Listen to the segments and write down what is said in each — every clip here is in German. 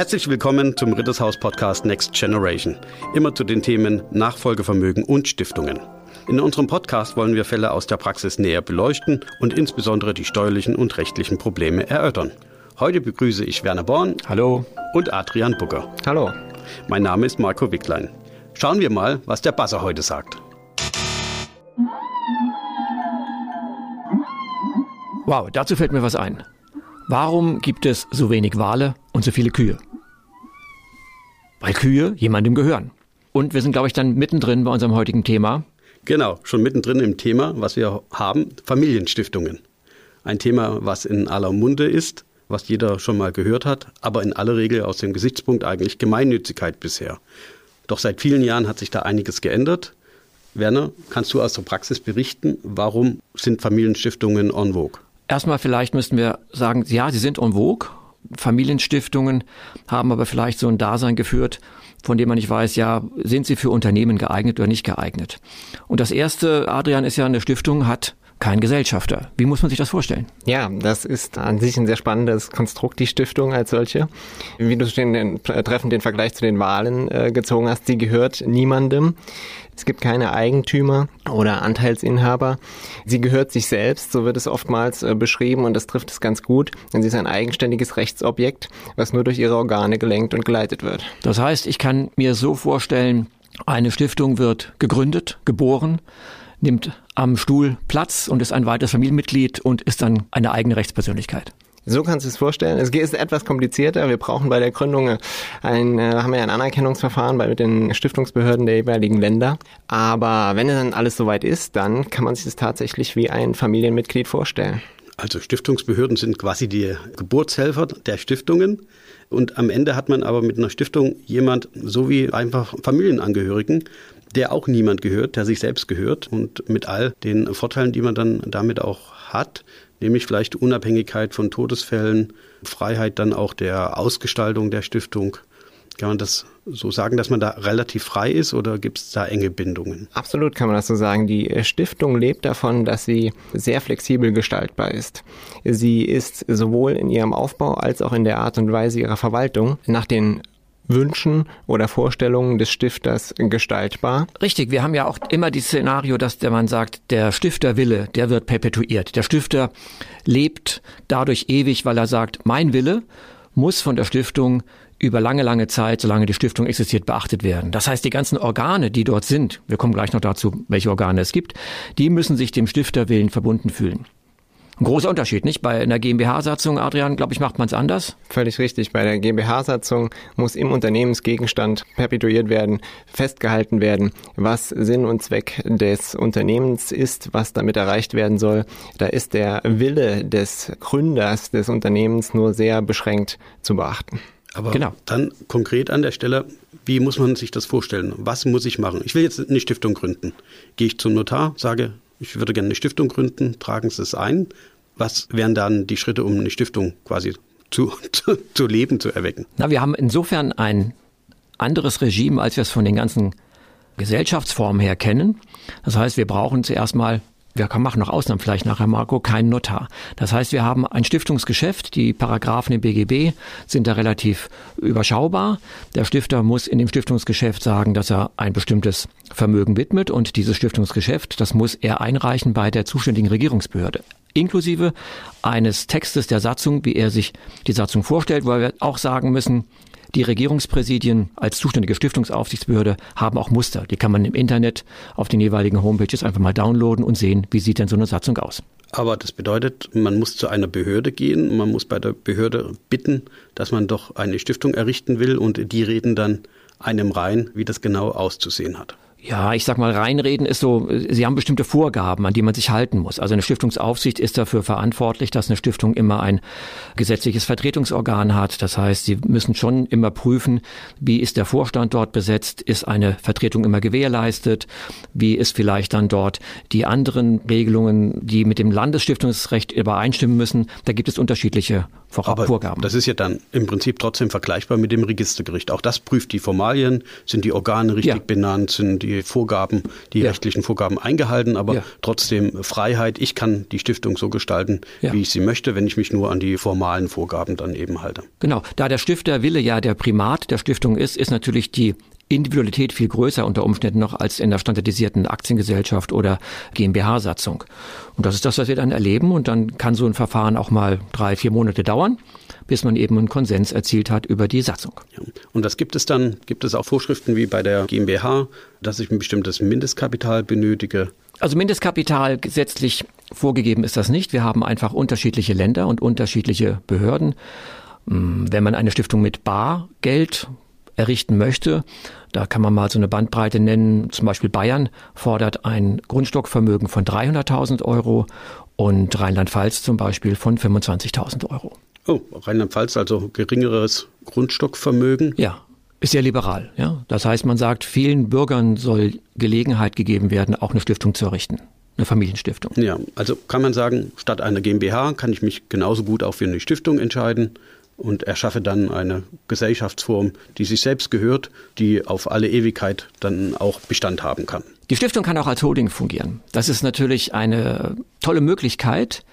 Herzlich willkommen zum Rittershaus Podcast Next Generation. Immer zu den Themen Nachfolgevermögen und Stiftungen. In unserem Podcast wollen wir Fälle aus der Praxis näher beleuchten und insbesondere die steuerlichen und rechtlichen Probleme erörtern. Heute begrüße ich Werner Born. Hallo. Und Adrian Bugger. Hallo. Mein Name ist Marco Wicklein. Schauen wir mal, was der Basser heute sagt. Wow, dazu fällt mir was ein. Warum gibt es so wenig Wale und so viele Kühe? Weil Kühe jemandem gehören. Und wir sind, glaube ich, dann mittendrin bei unserem heutigen Thema. Genau, schon mittendrin im Thema, was wir haben, Familienstiftungen. Ein Thema, was in aller Munde ist, was jeder schon mal gehört hat, aber in aller Regel aus dem Gesichtspunkt eigentlich Gemeinnützigkeit bisher. Doch seit vielen Jahren hat sich da einiges geändert. Werner, kannst du aus der Praxis berichten, warum sind Familienstiftungen en vogue? Erstmal vielleicht müssten wir sagen, ja, sie sind en vogue Familienstiftungen haben aber vielleicht so ein Dasein geführt, von dem man nicht weiß, ja, sind sie für Unternehmen geeignet oder nicht geeignet. Und das erste, Adrian, ist ja eine Stiftung, hat kein Gesellschafter. Wie muss man sich das vorstellen? Ja, das ist an sich ein sehr spannendes Konstrukt, die Stiftung als solche. Wie du schon den, treffend den Vergleich zu den Wahlen äh, gezogen hast, sie gehört niemandem. Es gibt keine Eigentümer oder Anteilsinhaber. Sie gehört sich selbst, so wird es oftmals äh, beschrieben und das trifft es ganz gut, denn sie ist ein eigenständiges Rechtsobjekt, was nur durch ihre Organe gelenkt und geleitet wird. Das heißt, ich kann mir so vorstellen, eine Stiftung wird gegründet, geboren, nimmt am Stuhl Platz und ist ein weiteres Familienmitglied und ist dann eine eigene Rechtspersönlichkeit. So kannst du es vorstellen. Es ist etwas komplizierter. Wir brauchen bei der Gründung ein, äh, haben wir ein Anerkennungsverfahren bei den Stiftungsbehörden der jeweiligen Länder. Aber wenn dann alles soweit ist, dann kann man sich das tatsächlich wie ein Familienmitglied vorstellen. Also Stiftungsbehörden sind quasi die Geburtshelfer der Stiftungen. Und am Ende hat man aber mit einer Stiftung jemand, so wie einfach Familienangehörigen, der auch niemand gehört, der sich selbst gehört und mit all den Vorteilen, die man dann damit auch hat, nämlich vielleicht Unabhängigkeit von Todesfällen, Freiheit dann auch der Ausgestaltung der Stiftung. Kann man das so sagen, dass man da relativ frei ist oder gibt es da enge Bindungen? Absolut kann man das so sagen. Die Stiftung lebt davon, dass sie sehr flexibel gestaltbar ist. Sie ist sowohl in ihrem Aufbau als auch in der Art und Weise ihrer Verwaltung nach den Wünschen oder Vorstellungen des Stifters gestaltbar. Richtig, wir haben ja auch immer dieses Szenario, dass der Mann sagt, der Stifterwille, der wird perpetuiert. Der Stifter lebt dadurch ewig, weil er sagt, mein Wille muss von der Stiftung über lange, lange Zeit, solange die Stiftung existiert, beachtet werden. Das heißt, die ganzen Organe, die dort sind, wir kommen gleich noch dazu, welche Organe es gibt, die müssen sich dem Stifterwillen verbunden fühlen. Ein großer Unterschied, nicht? Bei einer GmbH-Satzung, Adrian, glaube ich, macht man es anders. Völlig richtig. Bei der GmbH-Satzung muss im Unternehmensgegenstand perpetuiert werden, festgehalten werden, was Sinn und Zweck des Unternehmens ist, was damit erreicht werden soll. Da ist der Wille des Gründers des Unternehmens nur sehr beschränkt zu beachten. Aber genau. dann konkret an der Stelle, wie muss man sich das vorstellen? Was muss ich machen? Ich will jetzt eine Stiftung gründen. Gehe ich zum Notar, sage, ich würde gerne eine Stiftung gründen, tragen Sie es ein. Was wären dann die Schritte, um eine Stiftung quasi zu, zu, zu leben zu erwecken? Na, wir haben insofern ein anderes Regime, als wir es von den ganzen Gesellschaftsformen her kennen. Das heißt, wir brauchen zuerst mal wir machen noch Ausnahmen vielleicht nachher, Marco, kein Notar. Das heißt, wir haben ein Stiftungsgeschäft. Die Paragraphen im BGB sind da relativ überschaubar. Der Stifter muss in dem Stiftungsgeschäft sagen, dass er ein bestimmtes Vermögen widmet und dieses Stiftungsgeschäft, das muss er einreichen bei der zuständigen Regierungsbehörde inklusive eines Textes der Satzung, wie er sich die Satzung vorstellt, weil wir auch sagen müssen, die Regierungspräsidien als zuständige Stiftungsaufsichtsbehörde haben auch Muster. Die kann man im Internet auf den jeweiligen Homepages einfach mal downloaden und sehen, wie sieht denn so eine Satzung aus. Aber das bedeutet, man muss zu einer Behörde gehen, man muss bei der Behörde bitten, dass man doch eine Stiftung errichten will und die reden dann einem rein, wie das genau auszusehen hat ja, ich sag mal, reinreden ist so, sie haben bestimmte Vorgaben, an die man sich halten muss. Also eine Stiftungsaufsicht ist dafür verantwortlich, dass eine Stiftung immer ein gesetzliches Vertretungsorgan hat. Das heißt, sie müssen schon immer prüfen, wie ist der Vorstand dort besetzt, ist eine Vertretung immer gewährleistet, wie ist vielleicht dann dort die anderen Regelungen, die mit dem Landesstiftungsrecht übereinstimmen müssen. Da gibt es unterschiedliche Vorgaben. Das ist ja dann im Prinzip trotzdem vergleichbar mit dem Registergericht. Auch das prüft die Formalien, sind die Organe richtig ja. benannt, sind die Vorgaben, die ja. rechtlichen Vorgaben eingehalten, aber ja. trotzdem Freiheit. Ich kann die Stiftung so gestalten, wie ich sie möchte, wenn ich mich nur an die formalen Vorgaben dann eben halte. Genau, da der Stifterwille ja der Primat der Stiftung ist, ist natürlich die Individualität viel größer unter Umständen noch als in der standardisierten Aktiengesellschaft oder GmbH-Satzung. Und das ist das, was wir dann erleben. Und dann kann so ein Verfahren auch mal drei, vier Monate dauern, bis man eben einen Konsens erzielt hat über die Satzung. Ja. Und was gibt es dann? Gibt es auch Vorschriften wie bei der GmbH, dass ich ein bestimmtes Mindestkapital benötige? Also Mindestkapital gesetzlich vorgegeben ist das nicht. Wir haben einfach unterschiedliche Länder und unterschiedliche Behörden. Hm, wenn man eine Stiftung mit Bargeld errichten möchte. Da kann man mal so eine Bandbreite nennen. Zum Beispiel Bayern fordert ein Grundstockvermögen von 300.000 Euro und Rheinland-Pfalz zum Beispiel von 25.000 Euro. Oh, Rheinland-Pfalz also geringeres Grundstockvermögen? Ja, ist sehr liberal. Ja? Das heißt, man sagt, vielen Bürgern soll Gelegenheit gegeben werden, auch eine Stiftung zu errichten. Eine Familienstiftung. Ja, also kann man sagen, statt einer GmbH kann ich mich genauso gut auch für eine Stiftung entscheiden und erschaffe dann eine Gesellschaftsform, die sich selbst gehört, die auf alle Ewigkeit dann auch Bestand haben kann. Die Stiftung kann auch als Holding fungieren. Das ist natürlich eine tolle Möglichkeit,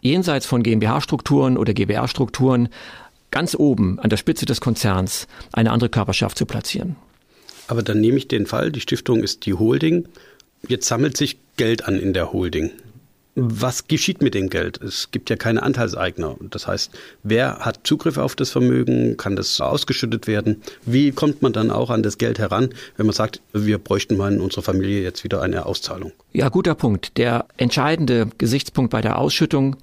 jenseits von GmbH-Strukturen oder GbR-Strukturen ganz oben an der Spitze des Konzerns eine andere Körperschaft zu platzieren. Aber dann nehme ich den Fall, die Stiftung ist die Holding. Jetzt sammelt sich Geld an in der Holding. Was geschieht mit dem Geld? Es gibt ja keine Anteilseigner. Das heißt, wer hat Zugriff auf das Vermögen? Kann das ausgeschüttet werden? Wie kommt man dann auch an das Geld heran, wenn man sagt, wir bräuchten mal in unserer Familie jetzt wieder eine Auszahlung? Ja, guter Punkt. Der entscheidende Gesichtspunkt bei der Ausschüttung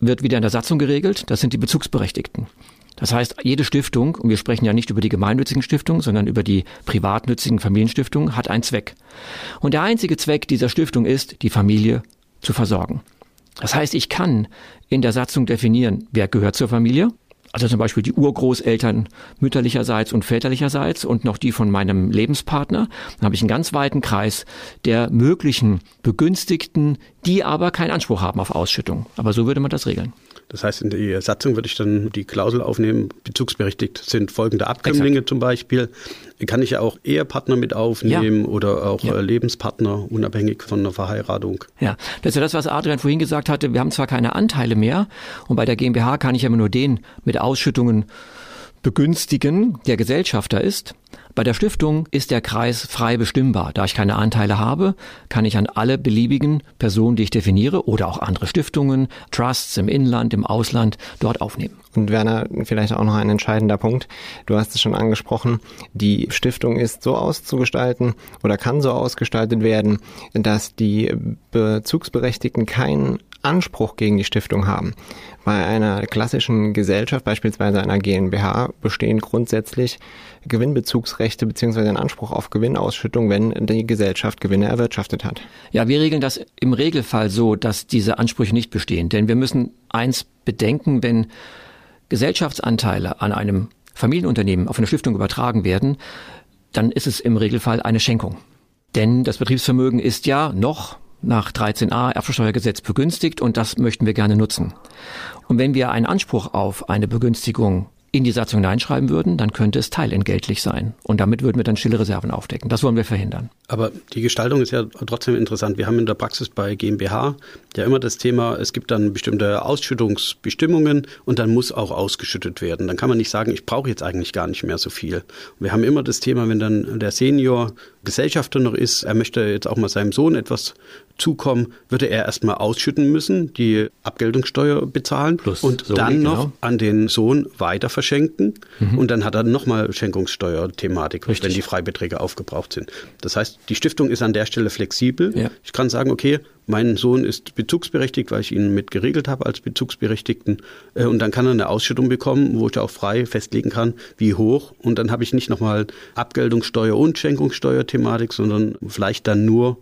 wird wieder in der Satzung geregelt. Das sind die Bezugsberechtigten. Das heißt, jede Stiftung, und wir sprechen ja nicht über die gemeinnützigen Stiftungen, sondern über die privatnützigen Familienstiftungen, hat einen Zweck. Und der einzige Zweck dieser Stiftung ist, die Familie zu versorgen. Das heißt, ich kann in der Satzung definieren, wer gehört zur Familie. Also zum Beispiel die Urgroßeltern mütterlicherseits und väterlicherseits und noch die von meinem Lebenspartner. Dann habe ich einen ganz weiten Kreis der möglichen Begünstigten, die aber keinen Anspruch haben auf Ausschüttung. Aber so würde man das regeln. Das heißt, in die Satzung würde ich dann die Klausel aufnehmen, bezugsberechtigt sind folgende Abkömmlinge Exakt. zum Beispiel. Kann ich ja auch Ehepartner mit aufnehmen ja. oder auch ja. Äh, Lebenspartner, unabhängig von einer Verheiratung. Ja, das ist ja das, was Adrian vorhin gesagt hatte. Wir haben zwar keine Anteile mehr und bei der GmbH kann ich immer nur den mit Ausschüttungen begünstigen, der Gesellschafter ist. Bei der Stiftung ist der Kreis frei bestimmbar. Da ich keine Anteile habe, kann ich an alle beliebigen Personen, die ich definiere, oder auch andere Stiftungen, Trusts im Inland, im Ausland, dort aufnehmen. Und Werner, vielleicht auch noch ein entscheidender Punkt. Du hast es schon angesprochen. Die Stiftung ist so auszugestalten oder kann so ausgestaltet werden, dass die Bezugsberechtigten keinen Anspruch gegen die Stiftung haben. Bei einer klassischen Gesellschaft, beispielsweise einer GmbH, bestehen grundsätzlich Gewinnbezugsrechte bzw. ein Anspruch auf Gewinnausschüttung, wenn die Gesellschaft Gewinne erwirtschaftet hat. Ja, wir regeln das im Regelfall so, dass diese Ansprüche nicht bestehen. Denn wir müssen eins bedenken, wenn Gesellschaftsanteile an einem Familienunternehmen auf eine Stiftung übertragen werden, dann ist es im Regelfall eine Schenkung. Denn das Betriebsvermögen ist ja noch nach 13a Erbschaftssteuergesetz begünstigt und das möchten wir gerne nutzen. Und wenn wir einen Anspruch auf eine Begünstigung in die Satzung hineinschreiben würden, dann könnte es teilentgeltlich sein. Und damit würden wir dann stille Reserven aufdecken. Das wollen wir verhindern. Aber die Gestaltung ist ja trotzdem interessant. Wir haben in der Praxis bei GmbH ja immer das Thema, es gibt dann bestimmte Ausschüttungsbestimmungen und dann muss auch ausgeschüttet werden. Dann kann man nicht sagen, ich brauche jetzt eigentlich gar nicht mehr so viel. Wir haben immer das Thema, wenn dann der Senior Gesellschafter noch ist, er möchte jetzt auch mal seinem Sohn etwas zukommen, würde er erstmal ausschütten müssen, die Abgeltungssteuer bezahlen Plus und Soli, dann noch genau. an den Sohn weiter verschenken. Mhm. Und dann hat er nochmal Schenkungssteuer-Thematik, wenn die Freibeträge aufgebraucht sind. Das heißt, die Stiftung ist an der Stelle flexibel. Ja. Ich kann sagen, okay, mein Sohn ist bezugsberechtigt, weil ich ihn mit geregelt habe als Bezugsberechtigten. Äh, und dann kann er eine Ausschüttung bekommen, wo ich auch frei festlegen kann, wie hoch. Und dann habe ich nicht nochmal Abgeltungssteuer und Schenkungssteuer-Thematik, sondern vielleicht dann nur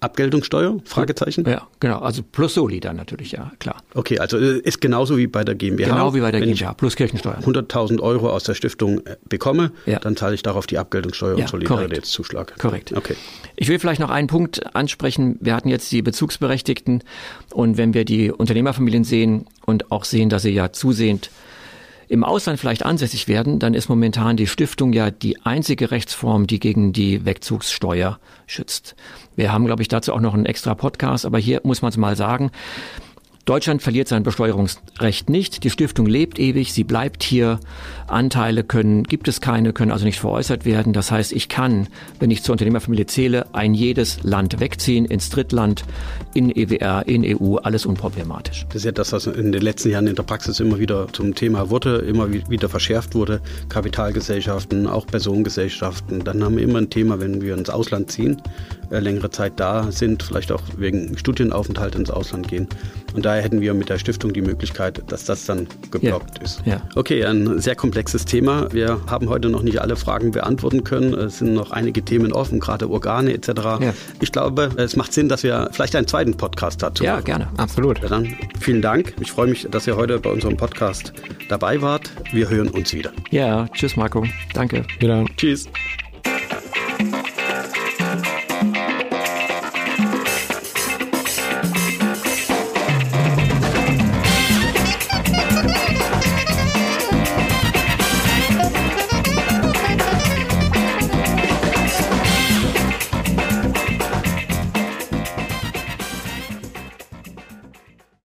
Abgeltungssteuer? Fragezeichen? Ja, genau. Also plus Soli dann natürlich, ja, klar. Okay, also äh, ist genauso wie bei der GmbH. Genau wie bei der Wenn GmbH, plus Kirchensteuer. 100.000 Euro aus der Stiftung äh, bekomme, Ja. dann zahle ich darauf die Abgeltungssteuer Ja, und Solidaritätszuschlag. Korrekt. Okay. Ich will vielleicht noch einen Punkt ansprechen. Wir hatten jetzt die Bezugsberechtigten und wenn wir die Unternehmerfamilien sehen und auch sehen, dass sie ja zusehend im Ausland vielleicht ansässig werden, dann ist momentan die Stiftung ja die einzige Rechtsform, die gegen die Wegzugssteuer schützt. Wir haben, glaube ich, dazu auch noch einen extra Podcast, aber hier muss man es mal sagen. Deutschland verliert sein Besteuerungsrecht nicht. Die Stiftung lebt ewig, sie bleibt hier. Anteile können, gibt es keine, können also nicht veräußert werden. Das heißt, ich kann, wenn ich zur Unternehmerfamilie zähle, ein jedes Land wegziehen, ins Drittland, in EWR, in EU, alles unproblematisch. Das ist ja das, was in den letzten Jahren in der Praxis immer wieder zum Thema wurde, immer wi- wieder verschärft wurde. Kapitalgesellschaften, auch Personengesellschaften. Dann haben wir immer ein Thema, wenn wir ins Ausland ziehen, äh, längere Zeit da sind, vielleicht auch wegen Studienaufenthalt ins Ausland gehen. Und daher hätten wir mit der Stiftung die Möglichkeit, dass das dann geblockt ist. Ja. Okay, ein sehr komplexes Thema. Wir haben heute noch nicht alle Fragen beantworten können. Es sind noch einige Themen offen, gerade Organe etc. Ja. Ich glaube, es macht Sinn, dass wir vielleicht einen zweiten Podcast dazu Ja, machen. gerne. Absolut. Ja, dann vielen Dank. Ich freue mich, dass ihr heute bei unserem Podcast dabei wart. Wir hören uns wieder. Ja, tschüss Marco. Danke. Wieder. Tschüss.